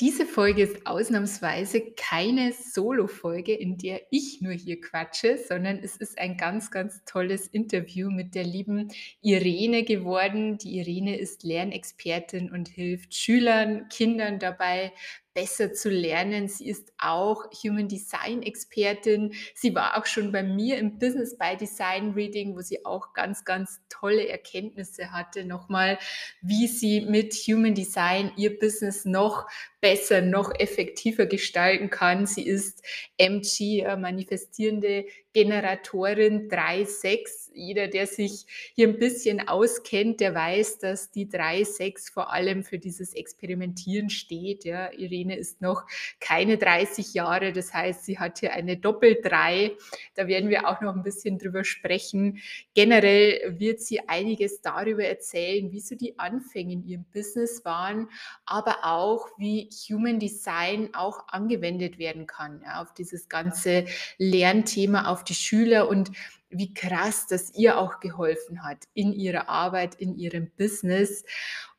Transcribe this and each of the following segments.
Diese Folge ist ausnahmsweise keine Solo-Folge, in der ich nur hier quatsche, sondern es ist ein ganz, ganz tolles Interview mit der lieben Irene geworden. Die Irene ist Lernexpertin und hilft Schülern, Kindern dabei, besser zu lernen. Sie ist auch Human Design Expertin. Sie war auch schon bei mir im Business by Design Reading, wo sie auch ganz, ganz tolle Erkenntnisse hatte, nochmal, wie sie mit Human Design ihr Business noch besser, noch effektiver gestalten kann. Sie ist MG, manifestierende Generatorin 3.6. Jeder, der sich hier ein bisschen auskennt, der weiß, dass die 3.6 vor allem für dieses Experimentieren steht. Ja, Irene ist noch keine 30 Jahre, das heißt, sie hat hier eine Doppel-3. Da werden wir auch noch ein bisschen drüber sprechen. Generell wird sie einiges darüber erzählen, wie so die Anfänge in ihrem Business waren, aber auch, wie Human Design auch angewendet werden kann ja, auf dieses ganze Lernthema, auf die Schüler und wie krass das ihr auch geholfen hat in ihrer Arbeit, in ihrem Business.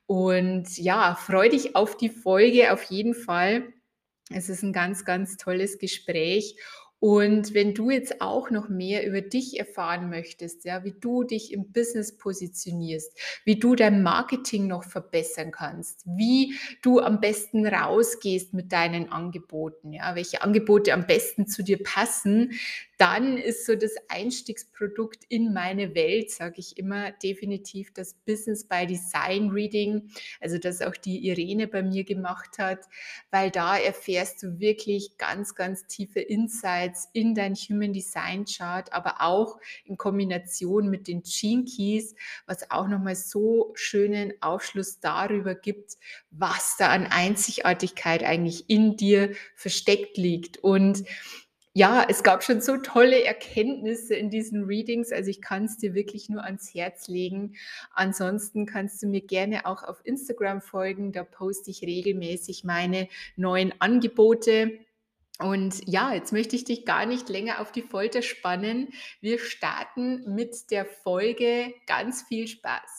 Und ja, freu dich auf die Folge auf jeden Fall. Es ist ein ganz, ganz tolles Gespräch. Und wenn du jetzt auch noch mehr über dich erfahren möchtest, ja, wie du dich im Business positionierst, wie du dein Marketing noch verbessern kannst, wie du am besten rausgehst mit deinen Angeboten, ja, welche Angebote am besten zu dir passen, dann ist so das Einstiegsprodukt in meine Welt, sage ich immer, definitiv das Business by Design Reading, also das auch die Irene bei mir gemacht hat, weil da erfährst du wirklich ganz, ganz tiefe Insights in dein Human Design Chart, aber auch in Kombination mit den Gene Keys, was auch nochmal so schönen Aufschluss darüber gibt, was da an Einzigartigkeit eigentlich in dir versteckt liegt. Und ja, es gab schon so tolle Erkenntnisse in diesen Readings. Also ich kann es dir wirklich nur ans Herz legen. Ansonsten kannst du mir gerne auch auf Instagram folgen. Da poste ich regelmäßig meine neuen Angebote. Und ja, jetzt möchte ich dich gar nicht länger auf die Folter spannen. Wir starten mit der Folge. Ganz viel Spaß.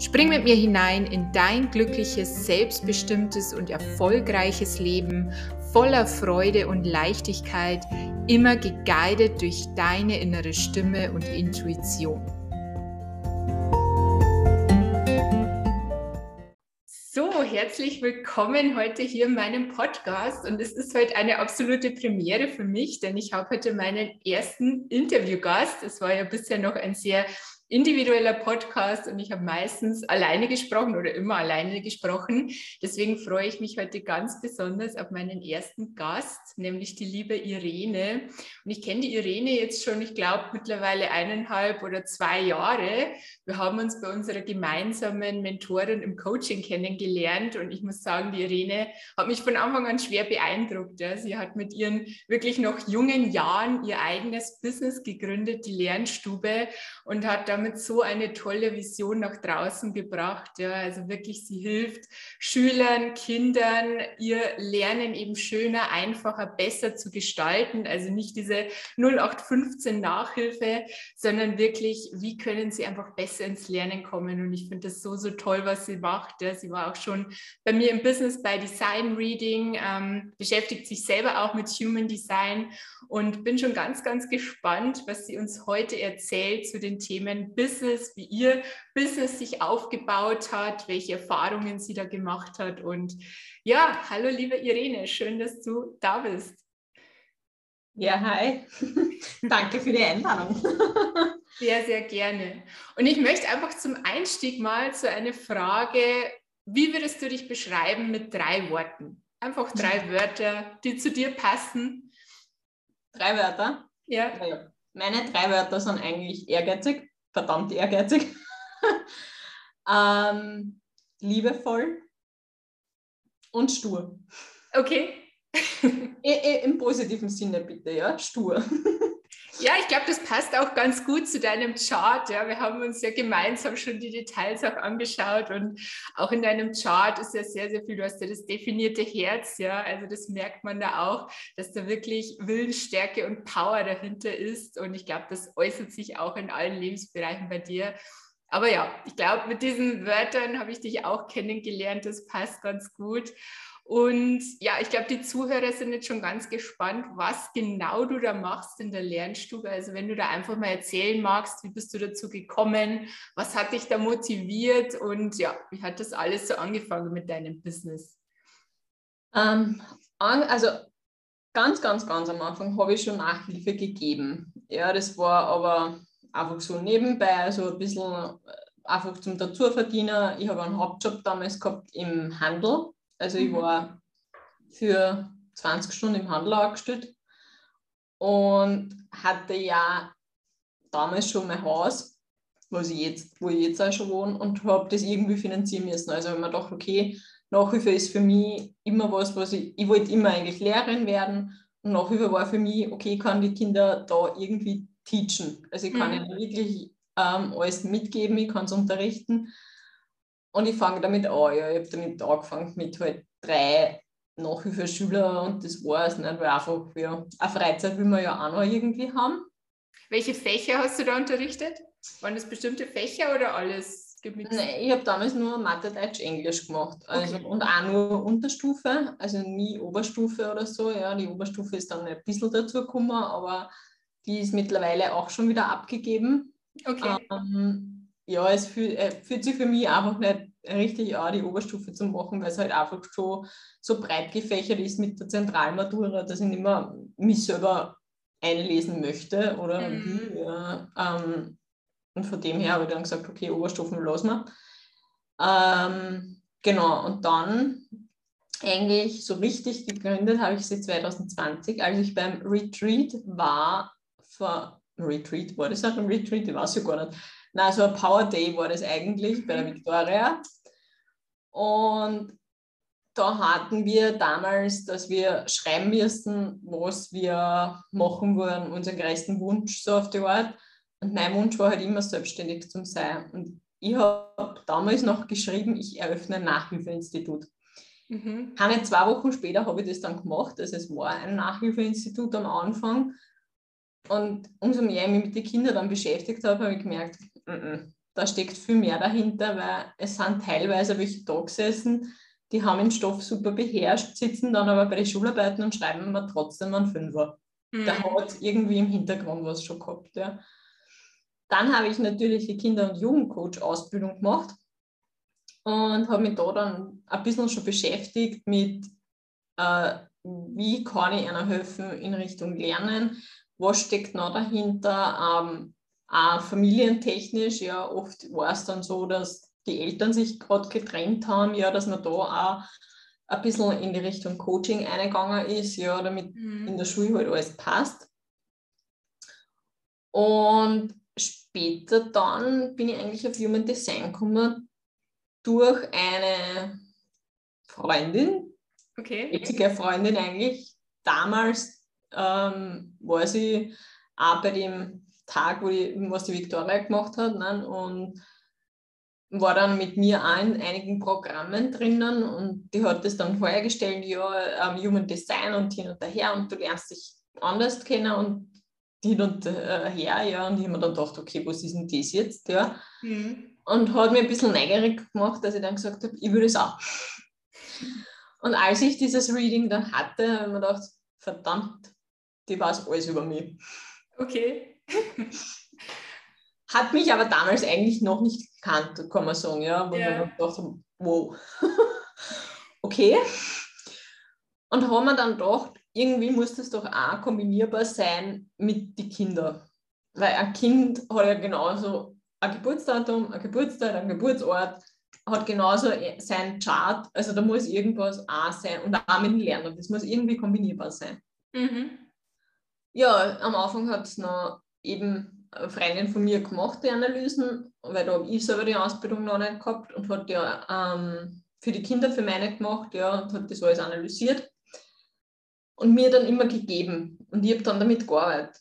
Spring mit mir hinein in dein glückliches, selbstbestimmtes und erfolgreiches Leben voller Freude und Leichtigkeit, immer geguidet durch deine innere Stimme und Intuition. So, herzlich willkommen heute hier in meinem Podcast und es ist heute eine absolute Premiere für mich, denn ich habe heute meinen ersten Interviewgast. Es war ja bisher noch ein sehr individueller Podcast und ich habe meistens alleine gesprochen oder immer alleine gesprochen. Deswegen freue ich mich heute ganz besonders auf meinen ersten Gast, nämlich die liebe Irene. Und ich kenne die Irene jetzt schon, ich glaube, mittlerweile eineinhalb oder zwei Jahre. Wir haben uns bei unserer gemeinsamen Mentorin im Coaching kennengelernt und ich muss sagen, die Irene hat mich von Anfang an schwer beeindruckt. Sie hat mit ihren wirklich noch jungen Jahren ihr eigenes Business gegründet, die Lernstube, und hat damit so eine tolle Vision nach draußen gebracht. Ja, also wirklich, sie hilft Schülern, Kindern, ihr Lernen eben schöner, einfacher, besser zu gestalten. Also nicht diese 0815 Nachhilfe, sondern wirklich, wie können sie einfach besser ins Lernen kommen. Und ich finde das so, so toll, was sie macht. Ja, sie war auch schon bei mir im Business bei Design Reading, ähm, beschäftigt sich selber auch mit Human Design und bin schon ganz, ganz gespannt, was sie uns heute erzählt zu den Themen Business, wie ihr Business sich aufgebaut hat, welche Erfahrungen sie da gemacht hat. Und ja, hallo liebe Irene, schön, dass du da bist. Ja, hi. Danke für die Einladung. sehr, sehr gerne. Und ich möchte einfach zum Einstieg mal zu einer Frage, wie würdest du dich beschreiben mit drei Worten? Einfach drei Wörter, die zu dir passen. Drei Wörter? Ja. Meine drei Wörter sind eigentlich ehrgeizig, verdammt ehrgeizig. Ähm, liebevoll und stur. Okay. Im positiven Sinne bitte, ja, stur. Ja, ich glaube, das passt auch ganz gut zu deinem Chart. Ja, wir haben uns ja gemeinsam schon die Details auch angeschaut und auch in deinem Chart ist ja sehr, sehr viel. Du hast ja das definierte Herz, ja, also das merkt man da auch, dass da wirklich Willensstärke und Power dahinter ist und ich glaube, das äußert sich auch in allen Lebensbereichen bei dir. Aber ja, ich glaube, mit diesen Wörtern habe ich dich auch kennengelernt. Das passt ganz gut. Und ja, ich glaube, die Zuhörer sind jetzt schon ganz gespannt, was genau du da machst in der Lernstube. Also wenn du da einfach mal erzählen magst, wie bist du dazu gekommen, was hat dich da motiviert und ja, wie hat das alles so angefangen mit deinem Business? Ähm, also ganz, ganz, ganz am Anfang habe ich schon Nachhilfe gegeben. Ja, das war aber einfach so nebenbei, so ein bisschen äh, einfach zum Dazuverdienen. Ich habe einen Hauptjob damals gehabt im Handel also ich mhm. war für 20 Stunden im Handel angestellt und hatte ja damals schon mein Haus, was ich jetzt, wo ich jetzt auch schon wohne, und habe das irgendwie finanzieren müssen. Also wenn man dachte, okay, Nachhilfe ist für mich immer was, was ich, ich wollte immer eigentlich Lehrerin werden und Nachhilfe war für mich, okay, ich kann die Kinder da irgendwie teachen. Also ich kann mhm. ihnen wirklich ähm, alles mitgeben, ich kann es unterrichten und ich fange damit an. Ja. Ich habe damit angefangen mit halt drei Nachhilfeschüler und das war es nicht, weil einfach ja, eine Freizeit will man ja auch noch irgendwie haben. Welche Fächer hast du da unterrichtet? Waren das bestimmte Fächer oder alles gemixt? Nein, ich habe damals nur Mathe, Deutsch, Englisch gemacht. Also, okay. Und auch nur Unterstufe, also nie Oberstufe oder so. Ja, die Oberstufe ist dann ein bisschen dazu gekommen, aber die ist mittlerweile auch schon wieder abgegeben. Okay. Ähm, ja, es fühlt, äh, fühlt sich für mich einfach nicht richtig an, die Oberstufe zu machen, weil es halt einfach schon so breit gefächert ist mit der Zentralmatura, dass ich nicht mehr mich selber einlesen möchte oder mhm. will. Ja. Ähm, und von dem her habe ich dann gesagt, okay, Oberstufen lassen wir. Ähm, genau, und dann eigentlich so richtig gegründet habe ich sie 2020, als ich beim Retreat war, vor Retreat, war das auch ein Retreat? Ich weiß ja gar nicht na, so ein Power Day war das eigentlich bei der mhm. Victoria. Und da hatten wir damals, dass wir schreiben müssten, was wir machen wollen, unseren größten Wunsch so auf die Art. Und mein Wunsch war halt immer selbstständig zu sein. Und ich habe damals noch geschrieben, ich eröffne ein Nachhilfeinstitut. Mhm. Keine zwei Wochen später habe ich das dann gemacht. Also es war ein Nachhilfeinstitut am Anfang. Und umso mehr ich mich mit den Kindern dann beschäftigt habe, habe ich gemerkt, da steckt viel mehr dahinter, weil es sind teilweise welche da gesessen, die haben den Stoff super beherrscht, sitzen dann aber bei den Schularbeiten und schreiben mir trotzdem einen Fünfer. Mhm. Der hat irgendwie im Hintergrund was schon gehabt. Ja. Dann habe ich natürlich die Kinder- und Jugendcoach-Ausbildung gemacht und habe mich da dann ein bisschen schon beschäftigt mit, äh, wie kann ich einer helfen in Richtung Lernen, was steckt noch dahinter, ähm, auch familientechnisch, ja, oft war es dann so, dass die Eltern sich gerade getrennt haben, ja, dass man da auch ein bisschen in die Richtung Coaching eingegangen ist, ja, damit mhm. in der Schule halt alles passt. Und später dann bin ich eigentlich auf Human Design gekommen durch eine Freundin, okay. jetzige Freundin eigentlich. Damals ähm, war sie auch bei dem Tag, wo die, was die Victoria gemacht hat. Ne? Und war dann mit mir auch in einigen Programmen drinnen und die hat das dann vorgestellt, ja, um, Human Design und hin und her und du lernst dich anders kennen und hin und äh, her, ja, und ich habe mir dann gedacht, okay, was ist denn das jetzt, ja, mhm. und hat mir ein bisschen neugierig gemacht, dass ich dann gesagt habe, ich würde es auch. Und als ich dieses Reading dann hatte, habe ich mir gedacht, verdammt, die weiß alles über mich. Okay. Hat mich aber damals eigentlich noch nicht gekannt, kann man sagen, ja. Wo ja. ich gedacht wow. okay. Und haben wir dann gedacht, irgendwie muss das doch auch kombinierbar sein mit den Kindern. Weil ein Kind hat ja genauso ein Geburtsdatum, ein Geburtstag, ein Geburtsort, hat genauso sein Chart. Also da muss irgendwas auch sein und auch mit dem Lernen. Das muss irgendwie kombinierbar sein. Mhm. Ja, am Anfang hat es noch eben eine Freundin von mir gemacht, die Analysen, weil da habe ich selber die Ausbildung noch nicht gehabt und hat ja ähm, für die Kinder für meine gemacht, ja, und hat das alles analysiert und mir dann immer gegeben. Und ich habe dann damit gearbeitet.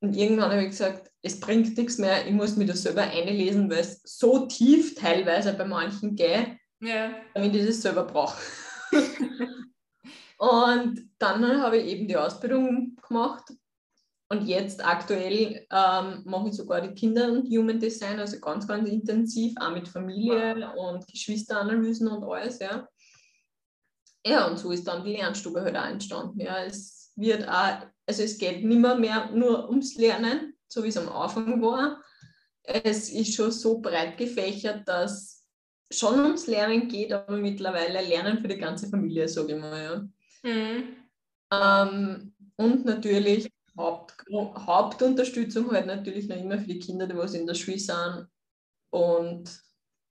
Und irgendwann habe ich gesagt, es bringt nichts mehr, ich muss mir das selber einlesen, weil es so tief teilweise bei manchen geht, ja. damit ich das selber brauche. und dann habe ich eben die Ausbildung gemacht und jetzt aktuell ähm, mache ich sogar die Kinder- und Human Design, also ganz, ganz intensiv, auch mit Familie und Geschwisteranalysen und alles, ja. Ja, und so ist dann die Lernstube halt auch entstanden. Ja, es wird auch, also es geht nicht mehr, mehr nur ums Lernen, so wie es am Anfang war. Es ist schon so breit gefächert, dass schon ums Lernen geht, aber mittlerweile Lernen für die ganze Familie, sage ich mal. Ja. Mhm. Ähm, und natürlich Haupt, Hauptunterstützung halt natürlich noch immer für die Kinder, die was in der Schule sind und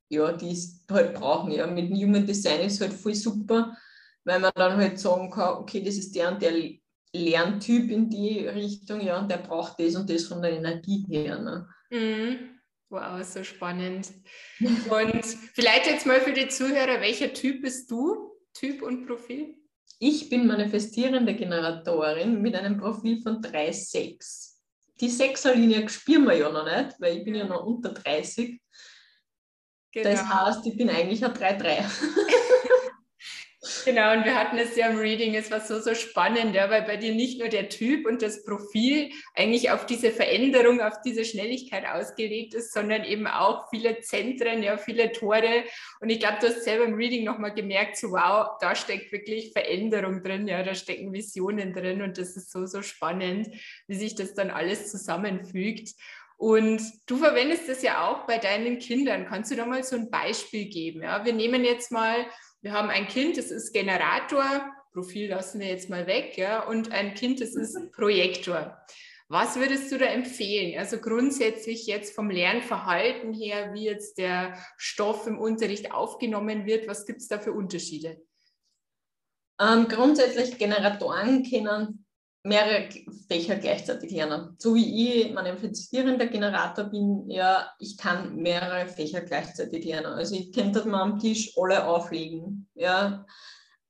ja, die es halt brauchen. Ja. Mit dem Human Design ist halt voll super, weil man dann halt sagen kann, okay, das ist der und der Lerntyp in die Richtung, ja, und der braucht das und das von der Energie her. Ne. Mhm. Wow, so spannend. Und vielleicht jetzt mal für die Zuhörer, welcher Typ bist du? Typ und Profil? Ich bin manifestierende Generatorin mit einem Profil von 3,6. Die Sechserlinie spüren wir ja noch nicht, weil ich bin ja noch unter 30. Genau. Das heißt, ich bin eigentlich ein 3,3. Genau, und wir hatten es ja im Reading, es war so, so spannend, ja, weil bei dir nicht nur der Typ und das Profil eigentlich auf diese Veränderung, auf diese Schnelligkeit ausgelegt ist, sondern eben auch viele Zentren, ja, viele Tore. Und ich glaube, du hast selber im Reading nochmal gemerkt, so wow, da steckt wirklich Veränderung drin, ja, da stecken Visionen drin und das ist so, so spannend, wie sich das dann alles zusammenfügt. Und du verwendest das ja auch bei deinen Kindern. Kannst du da mal so ein Beispiel geben? Ja? Wir nehmen jetzt mal wir haben ein Kind, das ist Generator, Profil lassen wir jetzt mal weg, ja, und ein Kind, das ist. Projektor. Was würdest du da empfehlen? Also grundsätzlich jetzt vom Lernverhalten her, wie jetzt der Stoff im Unterricht aufgenommen wird, was gibt es da für Unterschiede? Ähm, grundsätzlich Generatoren können mehrere Fächer gleichzeitig lernen. So wie ich manifestierender Generator bin, ja, ich kann mehrere Fächer gleichzeitig lernen. Also ich könnte mal am Tisch alle auflegen. Ja.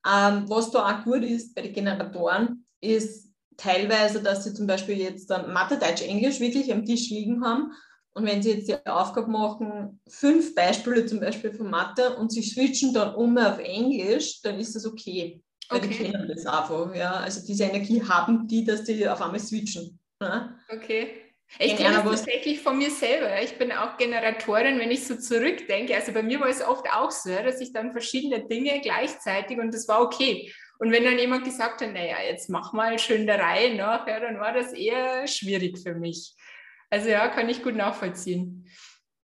Ähm, was da auch gut ist bei den Generatoren, ist teilweise, dass sie zum Beispiel jetzt Mathe, Deutsch, Englisch wirklich am Tisch liegen haben. Und wenn sie jetzt die Aufgabe machen, fünf Beispiele zum Beispiel von Mathe und sie switchen dann um auf Englisch, dann ist das okay. Weil okay. die kennen das einfach. Ja? Also diese Energie haben die, dass die auf einmal switchen. Ja? Okay. Ich kenne das tatsächlich von mir selber. Ich bin auch Generatorin, wenn ich so zurückdenke. Also bei mir war es oft auch so, dass ich dann verschiedene Dinge gleichzeitig und das war okay. Und wenn dann jemand gesagt hat, naja, jetzt mach mal schön der Reihe nach, ja, dann war das eher schwierig für mich. Also ja, kann ich gut nachvollziehen.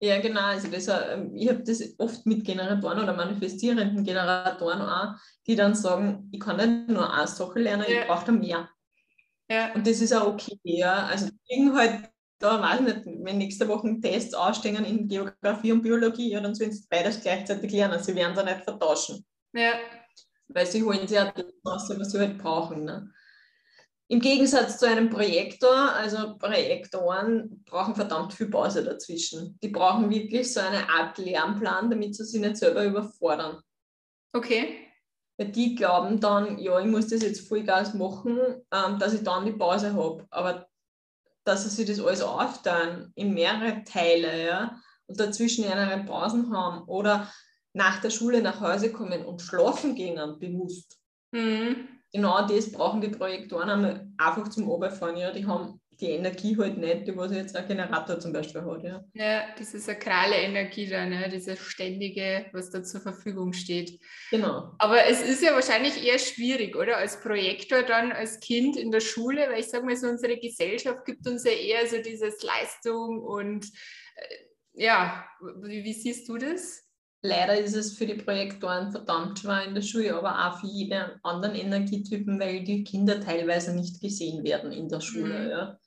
Ja, genau. Also das, ähm, ich habe das oft mit Generatoren oder manifestierenden Generatoren auch, die dann sagen, ich kann nicht nur eine Sache lernen, ja. ich brauche da mehr. Ja. Und das ist auch okay. Ja. Also die halt da, weiß nicht, wenn nächste Woche Tests ausstehen in Geografie und Biologie, ja, dann sollen sie beides gleichzeitig lernen. Sie werden sie nicht vertauschen. Ja. Weil sie holen sich ja das raus, was sie halt brauchen. Ne? Im Gegensatz zu einem Projektor, also Projektoren brauchen verdammt viel Pause dazwischen. Die brauchen wirklich so eine Art Lernplan, damit sie sich nicht selber überfordern. Okay. Weil die glauben dann, ja, ich muss das jetzt Vollgas machen, ähm, dass ich dann die Pause habe. Aber dass sie sich das alles aufteilen in mehrere Teile, ja, und dazwischen eine Pausen haben oder nach der Schule nach Hause kommen und schlafen gehen bewusst. Mhm genau das brauchen die Projektoren einfach zum Oberfahren. Ja. Die haben die Energie halt nicht, die was jetzt ein Generator zum Beispiel hat. Ja, ja diese sakrale Energie da, ne? diese ständige, was da zur Verfügung steht. Genau. Aber es ist ja wahrscheinlich eher schwierig, oder? Als Projektor dann als Kind in der Schule, weil ich sage mal so, unsere Gesellschaft gibt uns ja eher so dieses Leistung und äh, ja, wie, wie siehst du das? Leider ist es für die Projektoren verdammt schwer in der Schule, aber auch für jeden anderen Energietypen, weil die Kinder teilweise nicht gesehen werden in der Schule. Mhm. Ja.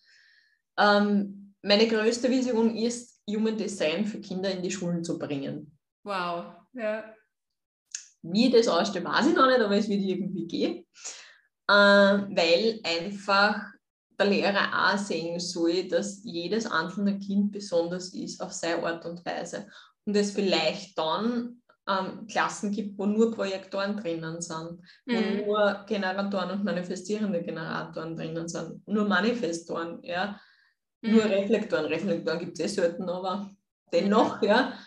Ähm, meine größte Vision ist, Human Design für Kinder in die Schulen zu bringen. Wow, ja. Wie das aussteht, weiß ich noch nicht, aber es wird irgendwie gehen. Äh, weil einfach der Lehrer auch sehen soll, dass jedes einzelne Kind besonders ist auf seine Art und Weise. Und es vielleicht dann ähm, Klassen gibt, wo nur Projektoren drinnen sind, wo mhm. nur Generatoren und manifestierende Generatoren drinnen sind, nur Manifestoren, ja, mhm. nur Reflektoren. Reflektoren gibt es eh selten, aber dennoch, ja,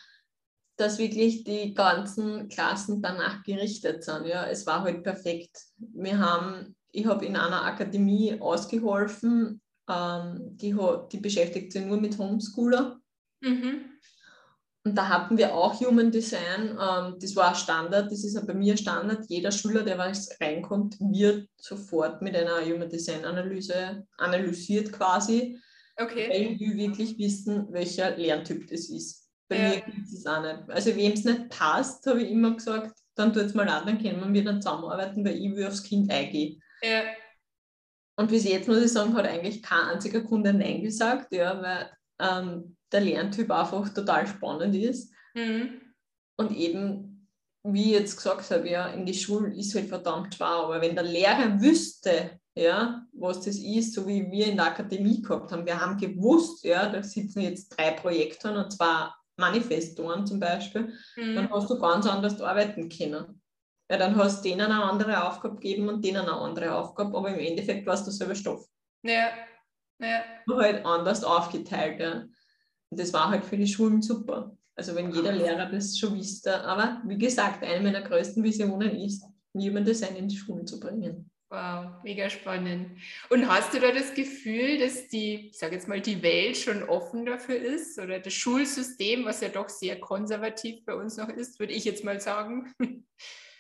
dass wirklich die ganzen Klassen danach gerichtet sind. Ja, es war halt perfekt. Wir haben, ich habe in einer Akademie ausgeholfen, ähm, die, die beschäftigt sich nur mit Homeschooler. Mhm. Und da hatten wir auch Human Design. Ähm, das war Standard, das ist bei mir Standard. Jeder Schüler, der was reinkommt, wird sofort mit einer Human Design Analyse analysiert quasi. Okay. Weil wir wirklich wissen, welcher Lerntyp das ist. Bei ja. mir gibt es auch nicht. Also wem es nicht passt, habe ich immer gesagt, dann tut es mal an, dann können wir wieder zusammenarbeiten, weil ich will aufs Kind eingehen. Ja. Und bis jetzt muss ich sagen, hat eigentlich kein einziger Kunde Nein gesagt, ja, weil ähm, der Lerntyp einfach total spannend ist. Mhm. Und eben, wie ich jetzt gesagt habe, ja, in die Schule ist halt verdammt schwer, aber wenn der Lehrer wüsste, ja, was das ist, so wie wir in der Akademie gehabt haben, wir haben gewusst, ja, da sitzen jetzt drei Projektoren und zwar Manifestoren zum Beispiel, mhm. dann hast du ganz anders arbeiten können. Ja, dann hast du denen eine andere Aufgabe gegeben und denen eine andere Aufgabe, aber im Endeffekt war es derselbe Stoff. Ja, ja. Nur halt anders aufgeteilt. Ja. Und das war halt für die Schulen super. Also wenn jeder Lehrer das schon wüsste. Aber wie gesagt, eine meiner größten Visionen ist, Human Design in die Schulen zu bringen. Wow, mega spannend. Und hast du da das Gefühl, dass die, ich sage jetzt mal, die Welt schon offen dafür ist oder das Schulsystem, was ja doch sehr konservativ bei uns noch ist, würde ich jetzt mal sagen?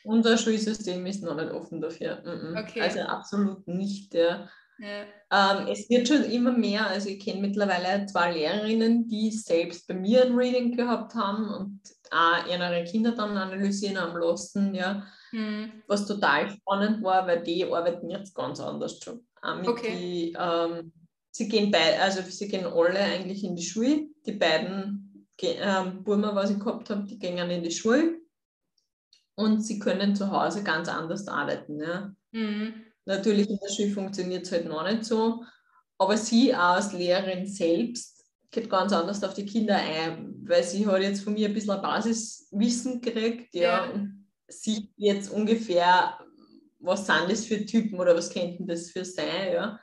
Unser Schulsystem ist noch nicht offen dafür. Okay. Also absolut nicht. Ja. Ja. Ähm, es wird schon immer mehr, also ich kenne mittlerweile zwei Lehrerinnen, die selbst bei mir ein Reading gehabt haben und auch ihre Kinder dann analysieren am lassen, ja. Mhm. Was total spannend war, weil die arbeiten jetzt ganz anders schon. okay. Die, ähm, sie gehen beide, also sie gehen alle eigentlich in die Schule. Die beiden ähm, Burma, was ich gehabt habe, die gehen in die Schule und sie können zu Hause ganz anders arbeiten. Ja. Mhm. Natürlich in der Schule funktioniert es halt noch nicht so, aber sie als Lehrerin selbst geht ganz anders auf die Kinder ein, weil sie hat jetzt von mir ein bisschen ein Basiswissen gekriegt, ja, ja. und sieht jetzt ungefähr, was sind das für Typen oder was könnten das für sein, ja.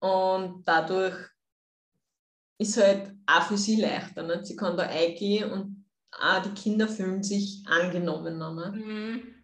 Und dadurch ist halt auch für sie leichter. Ne? Sie kann da eingehen und auch die Kinder fühlen sich angenommen. Ne? Mhm.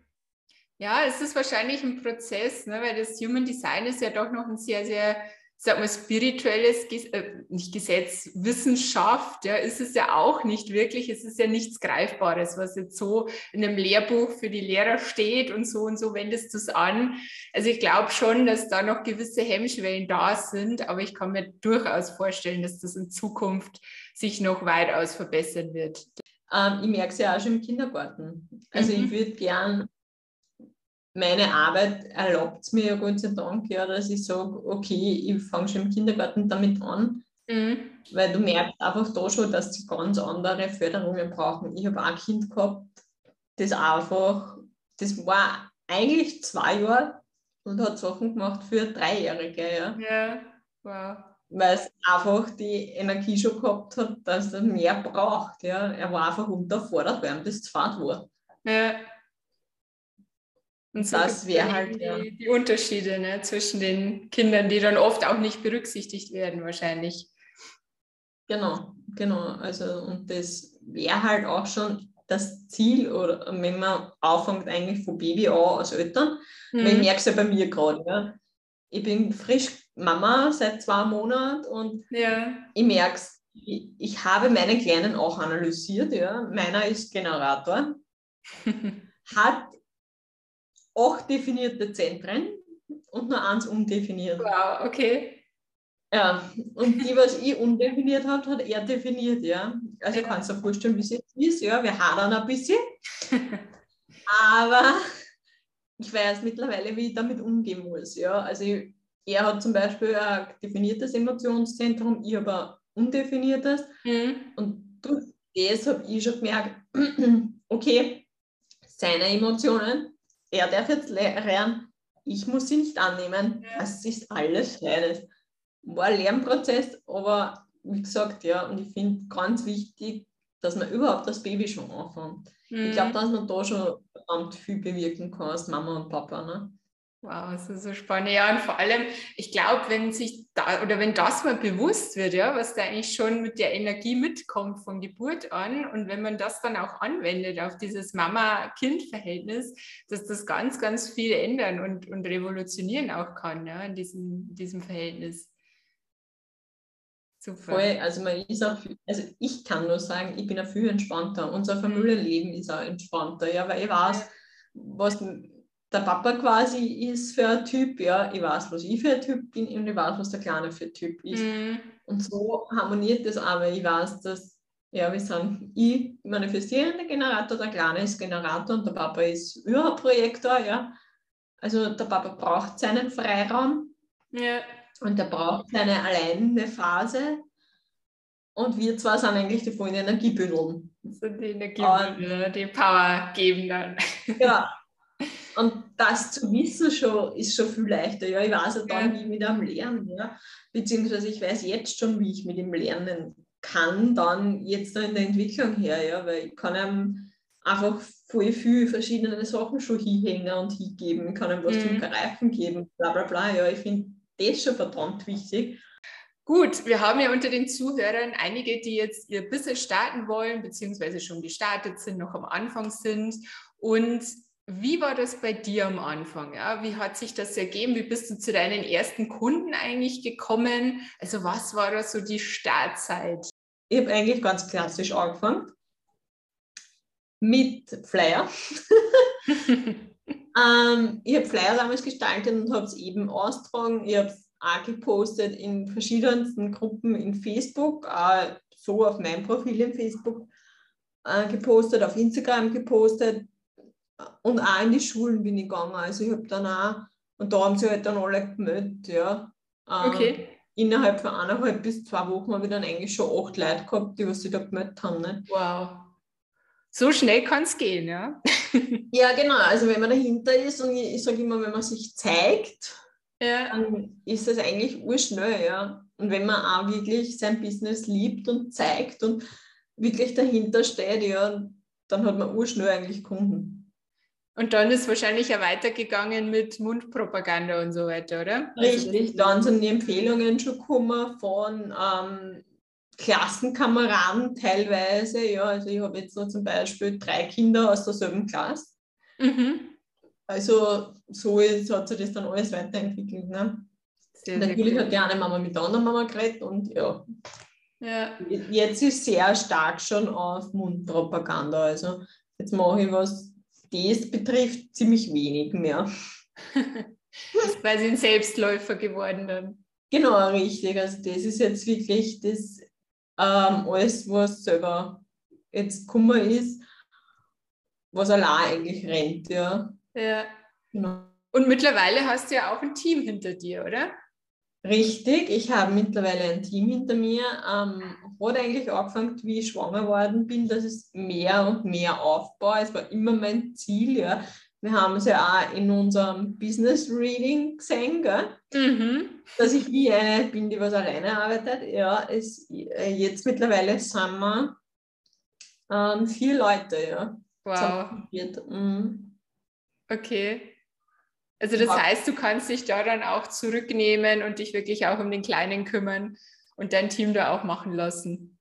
Ja, es ist wahrscheinlich ein Prozess, ne, weil das Human Design ist ja doch noch ein sehr, sehr, sag mal, spirituelles, äh, nicht Gesetz, Wissenschaft, ja, ist es ja auch nicht wirklich. Es ist ja nichts Greifbares, was jetzt so in einem Lehrbuch für die Lehrer steht und so und so wendest du es an. Also ich glaube schon, dass da noch gewisse Hemmschwellen da sind, aber ich kann mir durchaus vorstellen, dass das in Zukunft sich noch weitaus verbessern wird. Ähm, ich merke es ja auch schon im Kindergarten. Also mhm. ich würde gern meine Arbeit erlaubt es mir ja Gott sei Dank, ja, dass ich sage, okay, ich fange schon im Kindergarten damit an, mhm. weil du merkst einfach da schon, dass sie ganz andere Förderungen brauchen. Ich habe auch ein Kind gehabt, das einfach, das war eigentlich zwei Jahre und hat Sachen gemacht für Dreijährige. Ja, ja. wow. Weil es einfach die Energie schon gehabt hat, dass er mehr braucht. Ja. Er war einfach unterfordert, weil ihm das zweit war. Ja. Und so das wäre halt die, ja. die Unterschiede ne, zwischen den Kindern, die dann oft auch nicht berücksichtigt werden, wahrscheinlich. Genau, genau. Also, und das wäre halt auch schon das Ziel, oder wenn man anfängt, eigentlich von Baby an als Eltern, mhm. ich merke es ja bei mir gerade. Ja. Ich bin frisch Mama seit zwei Monaten und ja. ich merke es, ich, ich habe meine Kleinen auch analysiert. Ja. Meiner ist Generator, hat acht definierte Zentren und nur eins undefiniert. Wow, okay. Ja, und die, was ich undefiniert habe, hat er definiert, ja. Also ja. kannst du dir vorstellen, wie es jetzt ist, ja. Wir hadern ein bisschen. Aber ich weiß mittlerweile, wie ich damit umgehen muss, ja. Also er hat zum Beispiel ein definiertes Emotionszentrum, ich habe ein undefiniertes. Mhm. Und durch das habe ich schon gemerkt, okay, seine Emotionen er darf jetzt lernen, ich muss sie nicht annehmen. Ja. Das ist alles Feines. War ein Lernprozess, aber wie gesagt, ja, und ich finde ganz wichtig, dass man überhaupt das Baby schon anfängt. Mhm. Ich glaube, dass man da schon verdammt viel bewirken kann als Mama und Papa. Ne? Wow, das ist so spannend. Ja, und vor allem, ich glaube, wenn sich da oder wenn das mal bewusst wird, ja, was da eigentlich schon mit der Energie mitkommt von Geburt an und wenn man das dann auch anwendet auf dieses Mama-Kind-Verhältnis, dass das ganz, ganz viel ändern und, und revolutionieren auch kann, ja, in diesem, diesem Verhältnis. Super. Voll, also man ist auch, also ich kann nur sagen, ich bin auch viel entspannter. Unser mhm. Familienleben ist auch entspannter, ja, weil ich weiß, was der Papa quasi ist für ein Typ, ja, ich weiß, was ich für ein Typ bin und ich weiß, was der Kleine für ein Typ ist. Mhm. Und so harmoniert das weil ich weiß, dass, ja, wir sind ich manifestierender Generator, der Kleine ist Generator und der Papa ist Überprojektor, ja. Also der Papa braucht seinen Freiraum ja. und er braucht seine alleine Phase. Und wir zwei sind eigentlich die vollen Energiebündel. Das sind die Energiebündel, die Power geben dann. Ja, Und das zu wissen schon, ist schon viel leichter. Ja, ich weiß ja dann, wie ich mit einem lernen. Ja. Beziehungsweise ich weiß jetzt schon, wie ich mit ihm lernen kann, dann jetzt in der Entwicklung her. Ja, weil ich kann ihm einfach voll viel verschiedene Sachen schon hinhängen und hingeben. Ich kann ihm was mhm. zum Greifen geben, bla bla bla. Ja, ich finde das schon verdammt wichtig. Gut, wir haben ja unter den Zuhörern einige, die jetzt ihr Business starten wollen, beziehungsweise schon gestartet sind, noch am Anfang sind und wie war das bei dir am Anfang? Ja? Wie hat sich das ergeben? Wie bist du zu deinen ersten Kunden eigentlich gekommen? Also was war da so die Startzeit? Ich habe eigentlich ganz klassisch angefangen mit Flyer. ähm, ich habe Flyer damals gestaltet und habe es eben austragen. Ich habe es auch gepostet in verschiedensten Gruppen in Facebook, auch so auf meinem Profil in Facebook äh, gepostet, auf Instagram gepostet und auch in die Schulen bin ich gegangen. Also ich habe dann auch, und da haben sie halt dann alle gemeldet, ja. Ähm, okay. Innerhalb von eineinhalb bis zwei Wochen habe ich dann eigentlich schon acht Leute gehabt, die was sich da gemeldet haben. Ne? Wow. So schnell kann es gehen, ja? ja, genau. Also wenn man dahinter ist und ich, ich sage immer, wenn man sich zeigt, ja. dann ist das eigentlich urschnell, ja. Und wenn man auch wirklich sein Business liebt und zeigt und wirklich dahinter steht, ja, dann hat man urschnell eigentlich Kunden. Und dann ist wahrscheinlich ja weitergegangen mit Mundpropaganda und so weiter, oder? Also Richtig, dann sind die Empfehlungen schon gekommen von ähm, Klassenkameraden teilweise. Ja, also ich habe jetzt noch zum Beispiel drei Kinder aus derselben Klasse. Mhm. Also so ist, hat sich das dann alles weiterentwickelt. Ne? Sehr, Natürlich sehr hat die eine Mama mit der anderen Mama geredet und ja. ja. Jetzt ist sehr stark schon auf Mundpropaganda. Also jetzt mache ich was das betrifft ziemlich wenig mehr. ist quasi ein Selbstläufer geworden dann. Genau, richtig. Also das ist jetzt wirklich das ähm, alles, was selber jetzt Kummer ist, was allein eigentlich rennt, ja. Ja. Genau. Und mittlerweile hast du ja auch ein Team hinter dir, oder? Richtig, ich habe mittlerweile ein Team hinter mir. Ähm, hat eigentlich angefangen, wie ich schwanger geworden bin, dass es mehr und mehr aufbaue. Es war immer mein Ziel. Ja. Wir haben es ja auch in unserem Business Reading gesehen, mhm. dass ich wie eine bin, die was alleine arbeitet. Ja, es, äh, jetzt mittlerweile sind wir ähm, vier Leute. Ja. Wow. Mhm. Okay. Also das heißt, du kannst dich da dann auch zurücknehmen und dich wirklich auch um den Kleinen kümmern und dein Team da auch machen lassen.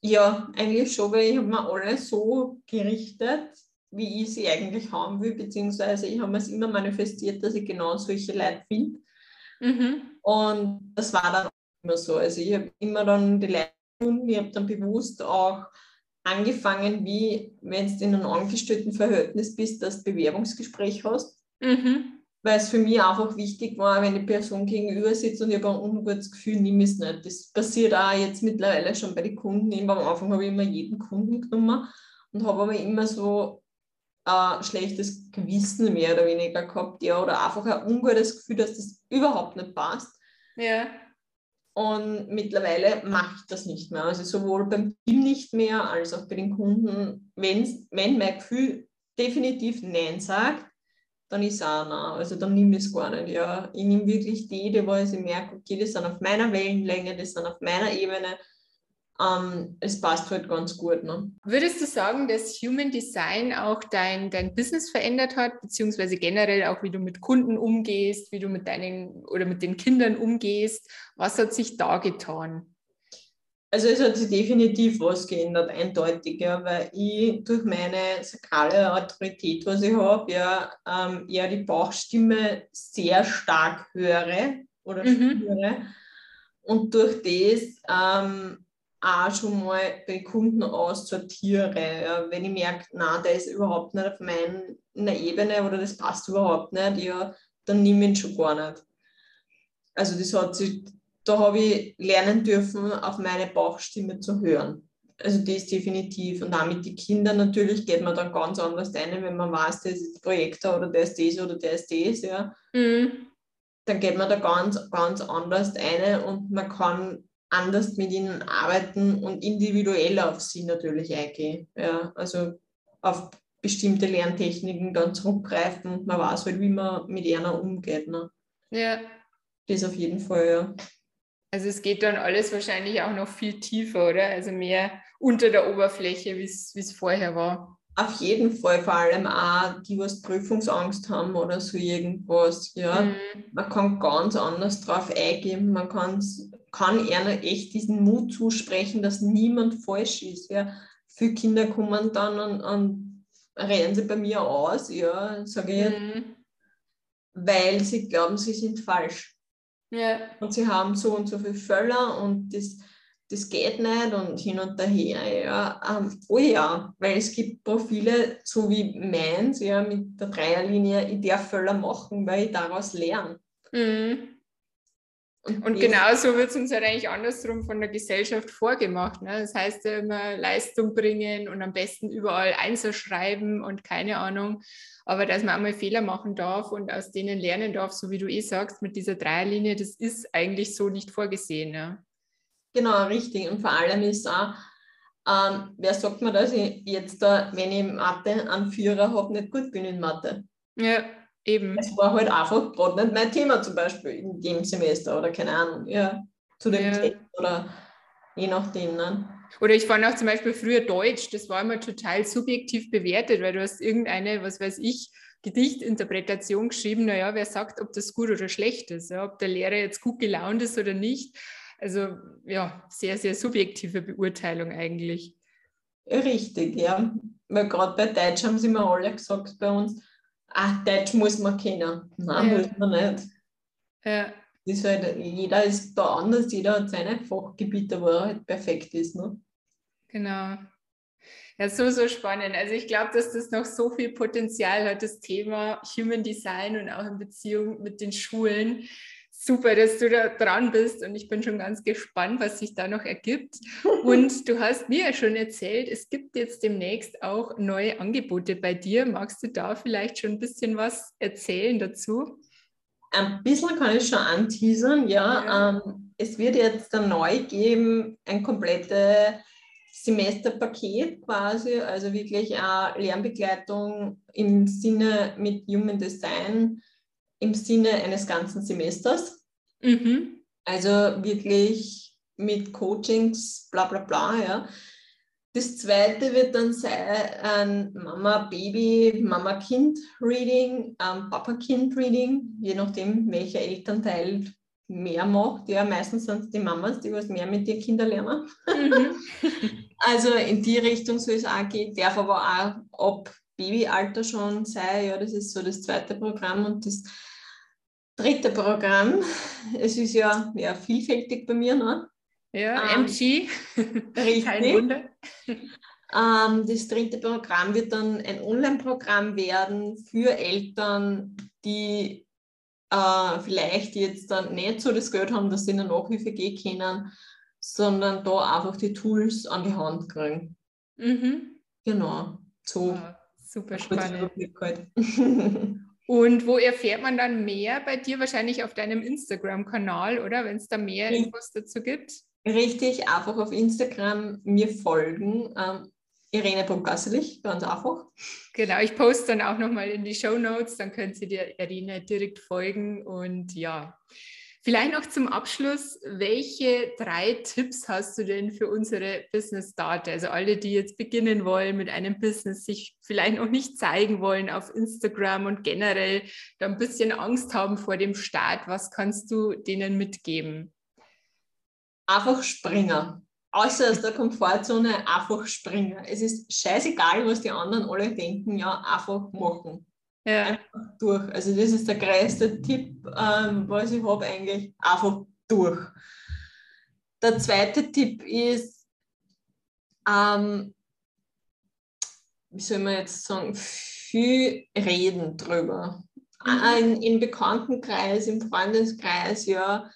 Ja, eigentlich schon, weil ich habe mir alles so gerichtet, wie ich sie eigentlich haben will, beziehungsweise ich habe es immer manifestiert, dass ich genau solche Leute finde. Mhm. Und das war dann immer so. Also ich habe immer dann die Leute gefunden, ich habe dann bewusst auch angefangen, wie wenn du in einem Angestelltenverhältnis bist, das Bewerbungsgespräch hast. Mhm weil es für mich einfach wichtig war, wenn die Person gegenüber sitzt und ich habe ein ungutes Gefühl, nehme ich es nicht. Das passiert auch jetzt mittlerweile schon bei den Kunden. Immer am Anfang habe ich immer jeden Kunden genommen und habe aber immer so ein schlechtes Gewissen mehr oder weniger gehabt, ja, oder einfach ein ungutes Gefühl, dass das überhaupt nicht passt. Ja. Und mittlerweile mache ich das nicht mehr. Also sowohl beim Team nicht mehr, als auch bei den Kunden. Wenn, wenn mein Gefühl definitiv Nein sagt, dann ist auch nah. Also dann nehme ich es gar nicht. Ja. Ich nehme wirklich die, die wo ich merke, okay, das sind auf meiner Wellenlänge, das sind auf meiner Ebene. Ähm, es passt halt ganz gut. Ne? Würdest du sagen, dass Human Design auch dein, dein Business verändert hat, beziehungsweise generell auch, wie du mit Kunden umgehst, wie du mit deinen oder mit den Kindern umgehst? Was hat sich da getan? Also es hat sich definitiv was geändert, eindeutig, ja, weil ich durch meine sakrale Autorität, was ich habe, ja, ähm, eher die Bauchstimme sehr stark höre oder mhm. spüre und durch das ähm, auch schon mal bei Kunden aussortiere. Ja, wenn ich merke, na, der ist überhaupt nicht auf meiner Ebene oder das passt überhaupt nicht, ja, dann nehme ich ihn schon gar nicht. Also das hat sich da habe ich lernen dürfen, auf meine Bauchstimme zu hören. Also das definitiv. Und auch mit den Kindern natürlich geht man dann ganz anders ein, wenn man weiß, der ist Projektor oder der ist das oder der ist das, ja. Mhm. Dann geht man da ganz, ganz anders ein und man kann anders mit ihnen arbeiten und individueller auf sie natürlich eingehen. Ja. Also auf bestimmte Lerntechniken dann zurückgreifen. Man weiß halt, wie man mit einer umgeht. Ne? Ja. Das auf jeden Fall, ja. Also es geht dann alles wahrscheinlich auch noch viel tiefer, oder? Also mehr unter der Oberfläche, wie es vorher war. Auf jeden Fall, vor allem auch die, was Prüfungsangst haben oder so irgendwas. Ja. Mhm. Man kann ganz anders drauf eingehen. Man kann eher echt diesen Mut zusprechen, dass niemand falsch ist. Ja. Viele Kinder kommen dann und, und rennen sie bei mir aus, ja, sage ich, mhm. weil sie glauben, sie sind falsch. Ja. Und sie haben so und so viele Völler und das, das geht nicht und hin und her. Ja. Ähm, oh ja, weil es gibt Profile, so wie meins, ja, mit der Dreierlinie, ich darf Völler machen, weil ich daraus lerne. Mhm. Und, und genauso wird es uns halt eigentlich andersrum von der Gesellschaft vorgemacht. Ne? Das heißt ja immer Leistung bringen und am besten überall Einser schreiben und keine Ahnung. Aber dass man einmal Fehler machen darf und aus denen lernen darf, so wie du eh sagst, mit dieser Dreierlinie, das ist eigentlich so nicht vorgesehen. Ja? Genau, richtig. Und vor allem ist auch, ähm, wer sagt mir, dass ich jetzt, da, wenn ich Mathe einen Führer habe, nicht gut bin in Mathe? Ja, Eben. Es war halt einfach gerade nicht mein Thema zum Beispiel in dem Semester oder keine Ahnung, ja, zu dem ja. Text oder je nachdem. Ne? Oder ich fand auch zum Beispiel früher Deutsch, das war immer total subjektiv bewertet, weil du hast irgendeine, was weiß ich, Gedichtinterpretation geschrieben, naja, wer sagt, ob das gut oder schlecht ist, ja, ob der Lehrer jetzt gut gelaunt ist oder nicht. Also ja, sehr, sehr subjektive Beurteilung eigentlich. Richtig, ja. Weil gerade bei Deutsch haben sie immer alle gesagt bei uns, ach, Deutsch muss man kennen. Nein, ja. muss man nicht. Ja. Ist halt, jeder ist da anders, jeder hat seine Fachgebiete, wo er halt perfekt ist. Ne? Genau. Ja, so, so spannend. Also ich glaube, dass das noch so viel Potenzial hat, das Thema Human Design und auch in Beziehung mit den Schulen super, dass du da dran bist und ich bin schon ganz gespannt, was sich da noch ergibt. Und du hast mir ja schon erzählt, es gibt jetzt demnächst auch neue Angebote bei dir. Magst du da vielleicht schon ein bisschen was erzählen dazu? Ein bisschen kann ich schon anteasern, ja. ja. Ähm, es wird jetzt dann neu geben, ein komplettes Semesterpaket quasi, also wirklich eine Lernbegleitung im Sinne mit Human Design im Sinne eines ganzen Semesters. Mhm. Also wirklich mit Coachings, bla bla bla, ja. Das zweite wird dann sein ein Mama-Baby, Mama-Kind-Reading, ähm, Papa-Kind-Reading, je nachdem, welcher Elternteil mehr macht. Ja, meistens sind es die Mamas, die was mehr mit ihren Kindern lernen. Mhm. also in die Richtung soll es auch gehen, darf aber auch ab Babyalter schon sein. Ja, das ist so das zweite Programm und das dritte Programm. Es ist ja, ja vielfältig bei mir. Ne? Ja, ähm, MG. Richtig. Wunder. Ähm, das dritte Programm wird dann ein Online-Programm werden für Eltern, die äh, vielleicht jetzt dann nicht so das Geld haben, dass sie in eine Nachhilfe gehen können, sondern da einfach die Tools an die Hand kriegen. Mhm. Genau. So. Oh, super spannend. Und wo erfährt man dann mehr bei dir? Wahrscheinlich auf deinem Instagram-Kanal, oder? Wenn es da mehr Infos dazu gibt? Richtig, einfach auf Instagram mir folgen. Ähm, Irene.gasselich, ganz einfach. Genau, ich poste dann auch nochmal in die Show Notes, dann können Sie der Irene direkt folgen. Und ja, vielleicht noch zum Abschluss, welche drei Tipps hast du denn für unsere Business Starter? Also alle, die jetzt beginnen wollen mit einem Business, sich vielleicht noch nicht zeigen wollen auf Instagram und generell da ein bisschen Angst haben vor dem Start. Was kannst du denen mitgeben? Einfach springen außer aus der Komfortzone einfach springen. Es ist scheißegal, was die anderen alle denken, ja, einfach machen. Ja. Einfach durch. Also das ist der größte Tipp, ähm, was ich habe eigentlich, einfach durch. Der zweite Tipp ist, ähm, wie soll man jetzt sagen, viel reden drüber. Mhm. Im Bekanntenkreis, im Freundeskreis, ja,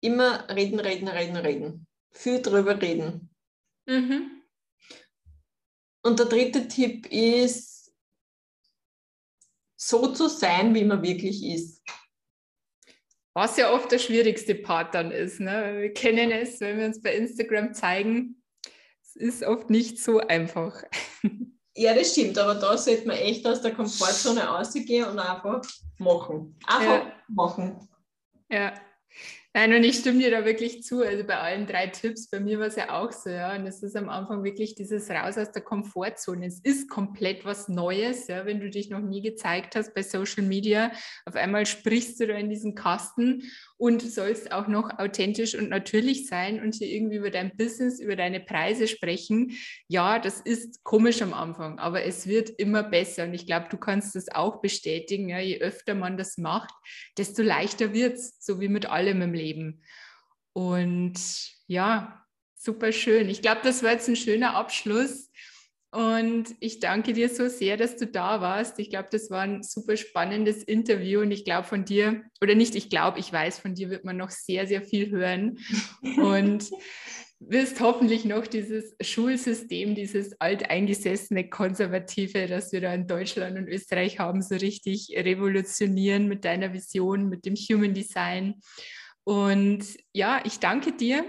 immer reden, reden, reden, reden. Viel drüber reden. Mhm. Und der dritte Tipp ist, so zu sein, wie man wirklich ist. Was ja oft der schwierigste Part dann ist. Ne? Wir kennen es, wenn wir uns bei Instagram zeigen. Es ist oft nicht so einfach. Ja, das stimmt, aber da sollte man echt aus der Komfortzone rausgehen und einfach machen. Einfach ja. machen. Ja, Nein, und ich stimme dir da wirklich zu. Also bei allen drei Tipps, bei mir war es ja auch so, ja. Und es ist am Anfang wirklich dieses Raus aus der Komfortzone. Es ist komplett was Neues, ja, wenn du dich noch nie gezeigt hast bei Social Media. Auf einmal sprichst du da in diesen Kasten und sollst auch noch authentisch und natürlich sein und hier irgendwie über dein Business, über deine Preise sprechen. Ja, das ist komisch am Anfang, aber es wird immer besser und ich glaube, du kannst das auch bestätigen. Ja, je öfter man das macht, desto leichter wird es, so wie mit allem im Leben. Und ja, super schön. Ich glaube, das war jetzt ein schöner Abschluss. Und ich danke dir so sehr, dass du da warst. Ich glaube, das war ein super spannendes Interview und ich glaube von dir, oder nicht, ich glaube, ich weiß, von dir wird man noch sehr, sehr viel hören und wirst hoffentlich noch dieses Schulsystem, dieses alteingesessene Konservative, das wir da in Deutschland und Österreich haben, so richtig revolutionieren mit deiner Vision, mit dem Human Design. Und ja, ich danke dir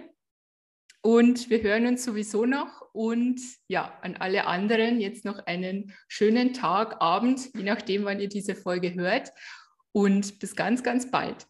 und wir hören uns sowieso noch. Und ja, an alle anderen jetzt noch einen schönen Tag, Abend, je nachdem, wann ihr diese Folge hört. Und bis ganz, ganz bald.